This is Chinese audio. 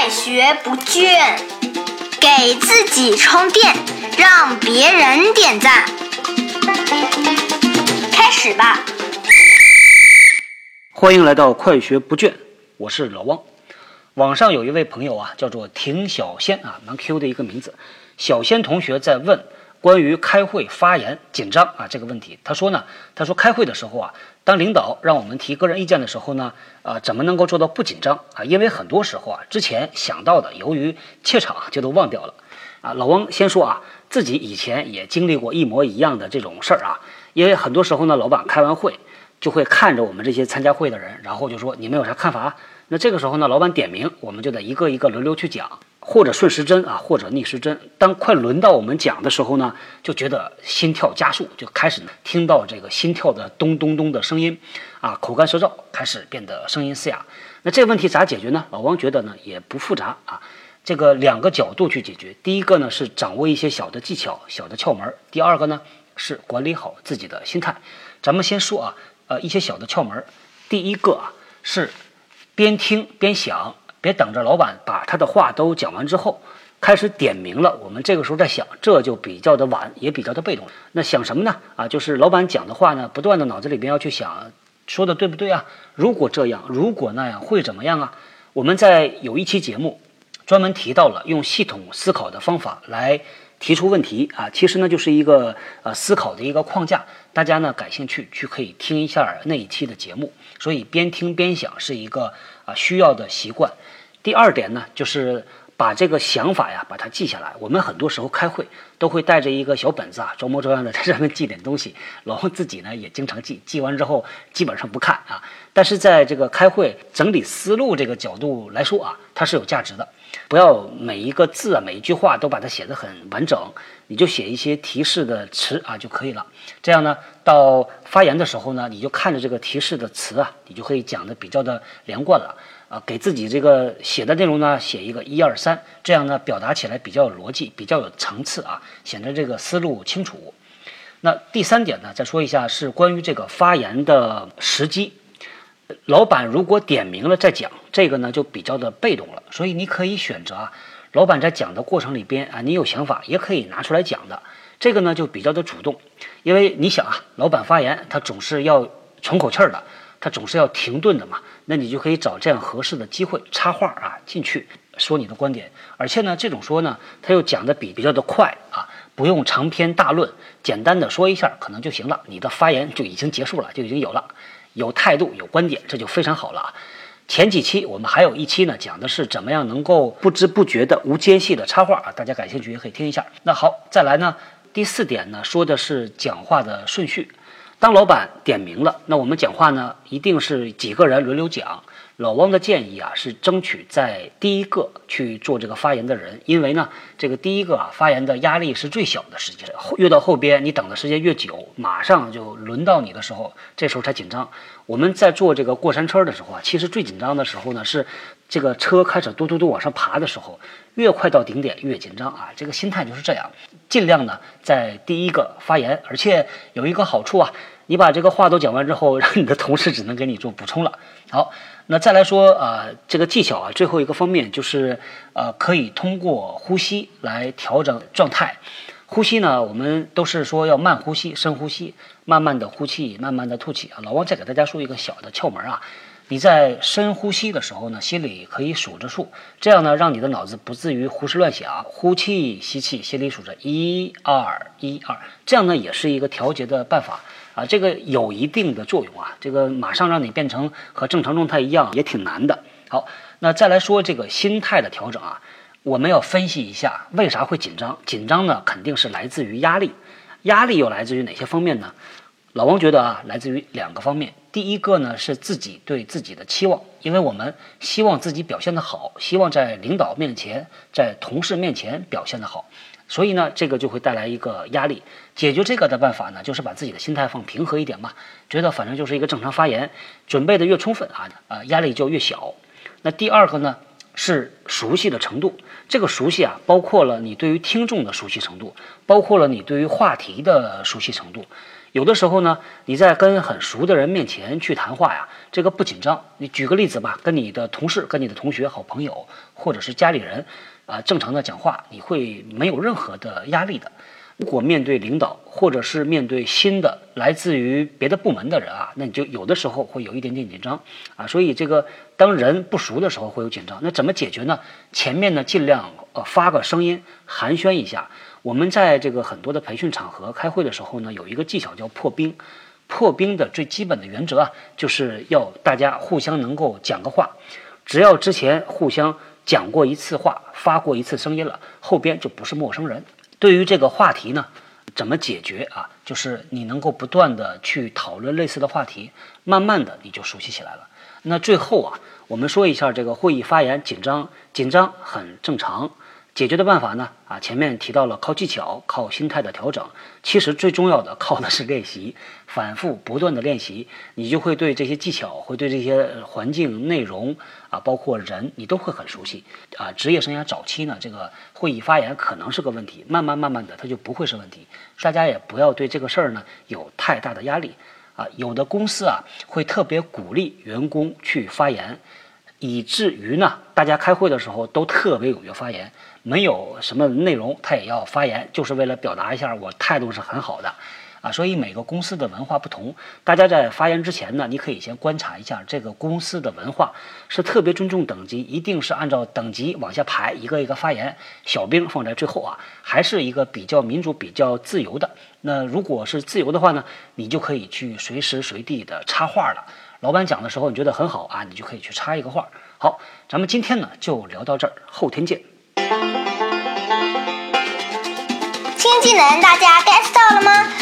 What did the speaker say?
快学不倦，给自己充电，让别人点赞。开始吧！欢迎来到快学不倦，我是老汪。网上有一位朋友啊，叫做婷小仙啊，蛮 Q 的一个名字。小仙同学在问关于开会发言紧张啊这个问题。他说呢，他说开会的时候啊，当领导让我们提个人意见的时候呢，啊，怎么能够做到不紧张啊？因为很多时候啊，之前想到的，由于怯场就都忘掉了。啊，老汪先说啊，自己以前也经历过一模一样的这种事儿啊。因为很多时候呢，老板开完会就会看着我们这些参加会的人，然后就说你们有啥看法？那这个时候呢，老板点名，我们就得一个一个轮流去讲。或者顺时针啊，或者逆时针。当快轮到我们讲的时候呢，就觉得心跳加速，就开始听到这个心跳的咚咚咚的声音，啊，口干舌燥，开始变得声音嘶哑。那这个问题咋解决呢？老王觉得呢也不复杂啊，这个两个角度去解决。第一个呢是掌握一些小的技巧、小的窍门；第二个呢是管理好自己的心态。咱们先说啊，呃，一些小的窍门。第一个啊是边听边想。别等着老板把他的话都讲完之后，开始点名了。我们这个时候在想，这就比较的晚，也比较的被动。那想什么呢？啊，就是老板讲的话呢，不断的脑子里边要去想，说的对不对啊？如果这样，如果那样，会怎么样啊？我们在有一期节目专门提到了用系统思考的方法来提出问题啊，其实呢就是一个呃思考的一个框架。大家呢感兴趣去可以听一下那一期的节目。所以边听边想是一个啊需要的习惯。第二点呢，就是把这个想法呀，把它记下来。我们很多时候开会都会带着一个小本子啊，装模作样的在上面记点东西。老王自己呢也经常记，记完之后基本上不看啊。但是在这个开会整理思路这个角度来说啊，它是有价值的。不要每一个字啊，每一句话都把它写得很完整，你就写一些提示的词啊就可以了。这样呢，到发言的时候呢，你就看着这个提示的词啊，你就可以讲的比较的连贯了。啊，给自己这个写的内容呢，写一个一二三，这样呢，表达起来比较有逻辑，比较有层次啊，显得这个思路清楚。那第三点呢，再说一下是关于这个发言的时机。老板如果点名了再讲，这个呢就比较的被动了，所以你可以选择啊，老板在讲的过程里边啊，你有想法也可以拿出来讲的，这个呢就比较的主动，因为你想啊，老板发言他总是要喘口气儿的。他总是要停顿的嘛，那你就可以找这样合适的机会插话啊进去说你的观点，而且呢，这种说呢，他又讲的比比较的快啊，不用长篇大论，简单的说一下可能就行了，你的发言就已经结束了，就已经有了，有态度有观点，这就非常好了啊。前几期我们还有一期呢，讲的是怎么样能够不知不觉的无间隙的插话啊，大家感兴趣也可以听一下。那好，再来呢，第四点呢，说的是讲话的顺序。当老板点名了，那我们讲话呢，一定是几个人轮流讲。老汪的建议啊，是争取在第一个去做这个发言的人，因为呢，这个第一个啊发言的压力是最小的时间。越到后边，你等的时间越久，马上就轮到你的时候，这时候才紧张。我们在做这个过山车的时候啊，其实最紧张的时候呢，是这个车开始嘟嘟嘟往上爬的时候，越快到顶点越紧张啊。这个心态就是这样，尽量呢在第一个发言，而且有一个好处啊，你把这个话都讲完之后，让你的同事只能给你做补充了。好。那再来说啊，这个技巧啊，最后一个方面就是，呃，可以通过呼吸来调整状态。呼吸呢，我们都是说要慢呼吸、深呼吸，慢慢的呼气，慢慢的吐气啊。老王再给大家说一个小的窍门啊，你在深呼吸的时候呢，心里可以数着数，这样呢，让你的脑子不至于胡思乱想。呼气、吸气，心里数着一二一二，这样呢，也是一个调节的办法。啊，这个有一定的作用啊，这个马上让你变成和正常状态一样也挺难的。好，那再来说这个心态的调整啊，我们要分析一下为啥会紧张？紧张呢，肯定是来自于压力，压力又来自于哪些方面呢？老王觉得啊，来自于两个方面。第一个呢是自己对自己的期望，因为我们希望自己表现得好，希望在领导面前，在同事面前表现得好。所以呢，这个就会带来一个压力。解决这个的办法呢，就是把自己的心态放平和一点嘛，觉得反正就是一个正常发言，准备的越充分啊，啊，压力就越小。那第二个呢，是熟悉的程度。这个熟悉啊，包括了你对于听众的熟悉程度，包括了你对于话题的熟悉程度。有的时候呢，你在跟很熟的人面前去谈话呀，这个不紧张。你举个例子吧，跟你的同事、跟你的同学、好朋友，或者是家里人，啊，正常的讲话，你会没有任何的压力的。如果面对领导，或者是面对新的来自于别的部门的人啊，那你就有的时候会有一点点紧张啊。所以这个当人不熟的时候会有紧张，那怎么解决呢？前面呢尽量呃发个声音寒暄一下。我们在这个很多的培训场合开会的时候呢，有一个技巧叫破冰。破冰的最基本的原则啊，就是要大家互相能够讲个话，只要之前互相讲过一次话，发过一次声音了，后边就不是陌生人。对于这个话题呢，怎么解决啊？就是你能够不断的去讨论类似的话题，慢慢的你就熟悉起来了。那最后啊，我们说一下这个会议发言紧张，紧张很正常。解决的办法呢？啊，前面提到了靠技巧、靠心态的调整，其实最重要的靠的是练习，反复不断的练习，你就会对这些技巧，会对这些环境、内容啊，包括人，你都会很熟悉。啊，职业生涯早期呢，这个会议发言可能是个问题，慢慢慢慢的，它就不会是问题。大家也不要对这个事儿呢有太大的压力。啊，有的公司啊会特别鼓励员工去发言。以至于呢，大家开会的时候都特别踊跃发言，没有什么内容，他也要发言，就是为了表达一下我态度是很好的，所以每个公司的文化不同，大家在发言之前呢，你可以先观察一下这个公司的文化，是特别尊重等级，一定是按照等级往下排，一个一个发言，小兵放在最后啊，还是一个比较民主、比较自由的。那如果是自由的话呢，你就可以去随时随地的插话了。老板讲的时候，你觉得很好啊，你就可以去插一个话。好，咱们今天呢就聊到这儿，后天见。新技能大家 get 到了吗？